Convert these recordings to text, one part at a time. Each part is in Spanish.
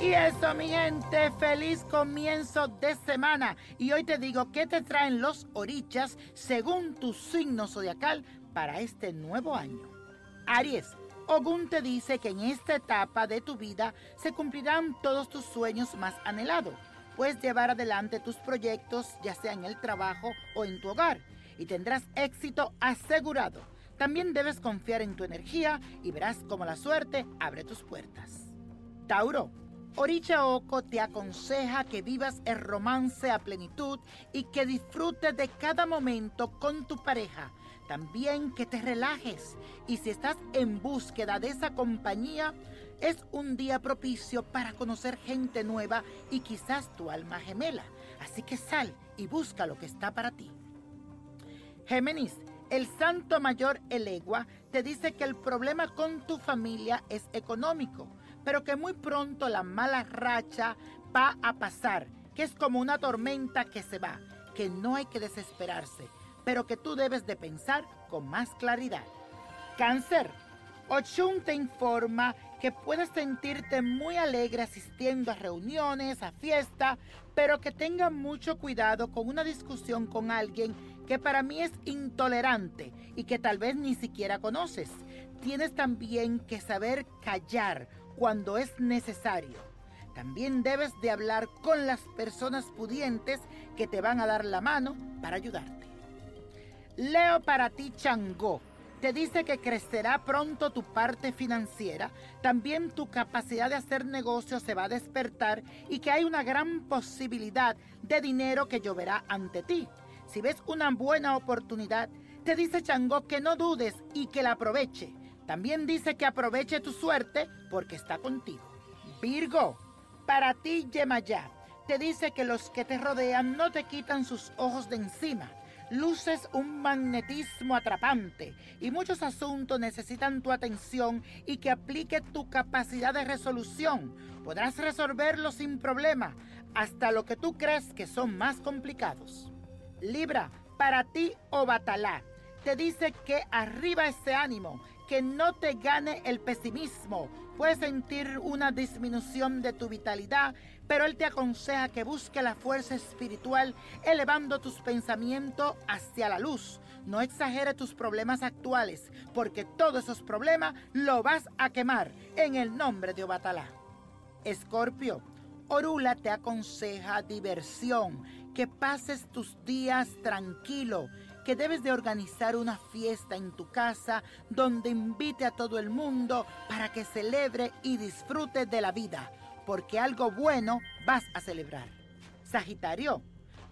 Y eso, mi gente, feliz comienzo de semana. Y hoy te digo qué te traen los orichas según tu signo zodiacal para este nuevo año. Aries, Ogún te dice que en esta etapa de tu vida se cumplirán todos tus sueños más anhelados. Puedes llevar adelante tus proyectos, ya sea en el trabajo o en tu hogar, y tendrás éxito asegurado. También debes confiar en tu energía y verás cómo la suerte abre tus puertas. Tauro, Oricha Oko te aconseja que vivas el romance a plenitud y que disfrutes de cada momento con tu pareja. También que te relajes y si estás en búsqueda de esa compañía, es un día propicio para conocer gente nueva y quizás tu alma gemela. Así que sal y busca lo que está para ti. Géminis, el santo mayor Elegua te dice que el problema con tu familia es económico pero que muy pronto la mala racha va a pasar, que es como una tormenta que se va, que no hay que desesperarse, pero que tú debes de pensar con más claridad. Cáncer. Ochun te informa que puedes sentirte muy alegre asistiendo a reuniones, a fiestas, pero que tenga mucho cuidado con una discusión con alguien que para mí es intolerante y que tal vez ni siquiera conoces. Tienes también que saber callar cuando es necesario. También debes de hablar con las personas pudientes que te van a dar la mano para ayudarte. Leo para ti Changó. Te dice que crecerá pronto tu parte financiera, también tu capacidad de hacer negocios se va a despertar y que hay una gran posibilidad de dinero que lloverá ante ti. Si ves una buena oportunidad, te dice Changó que no dudes y que la aproveche. También dice que aproveche tu suerte porque está contigo. Virgo, para ti Yemayá, te dice que los que te rodean no te quitan sus ojos de encima. Luces un magnetismo atrapante y muchos asuntos necesitan tu atención y que aplique tu capacidad de resolución. Podrás resolverlo sin problema, hasta lo que tú crees que son más complicados. Libra, para ti o Batalá, te dice que arriba ese ánimo que no te gane el pesimismo. Puedes sentir una disminución de tu vitalidad, pero Él te aconseja que busque la fuerza espiritual elevando tus pensamientos hacia la luz. No exagere tus problemas actuales, porque todos esos problemas lo vas a quemar en el nombre de Obatalá. Escorpio, Orula te aconseja diversión, que pases tus días tranquilo que debes de organizar una fiesta en tu casa donde invite a todo el mundo para que celebre y disfrute de la vida, porque algo bueno vas a celebrar. Sagitario,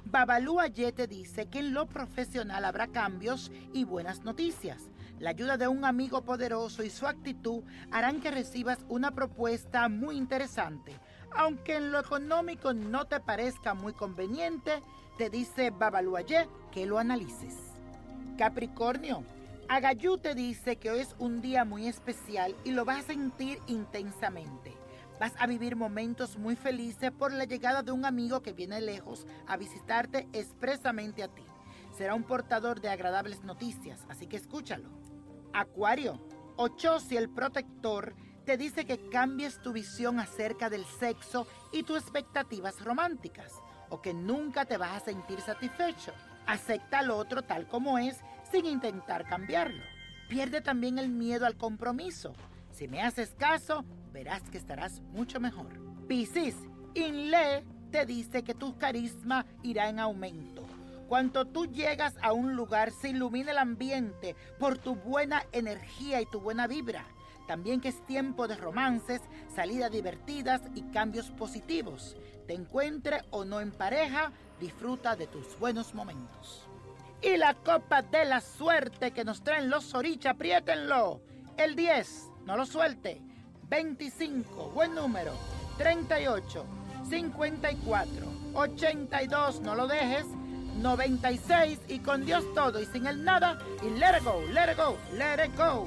Babalú te dice que en lo profesional habrá cambios y buenas noticias. La ayuda de un amigo poderoso y su actitud harán que recibas una propuesta muy interesante. Aunque en lo económico no te parezca muy conveniente, te dice Babaluayé que lo analices. Capricornio, Agayú te dice que hoy es un día muy especial y lo vas a sentir intensamente. Vas a vivir momentos muy felices por la llegada de un amigo que viene lejos a visitarte expresamente a ti. Será un portador de agradables noticias, así que escúchalo. Acuario, Ochosi el protector te dice que cambies tu visión acerca del sexo y tus expectativas románticas o que nunca te vas a sentir satisfecho. Acepta al otro tal como es sin intentar cambiarlo. Pierde también el miedo al compromiso. Si me haces caso, verás que estarás mucho mejor. Piscis, Inle te dice que tu carisma irá en aumento. Cuando tú llegas a un lugar, se ilumina el ambiente por tu buena energía y tu buena vibra. También que es tiempo de romances, salidas divertidas y cambios positivos. Te encuentre o no en pareja, disfruta de tus buenos momentos. Y la copa de la suerte que nos traen los Sorich, apriétenlo. El 10, no lo suelte. 25, buen número. 38, 54, 82, no lo dejes. 96 y con Dios todo y sin el nada. Y let it go, let it go, let it go.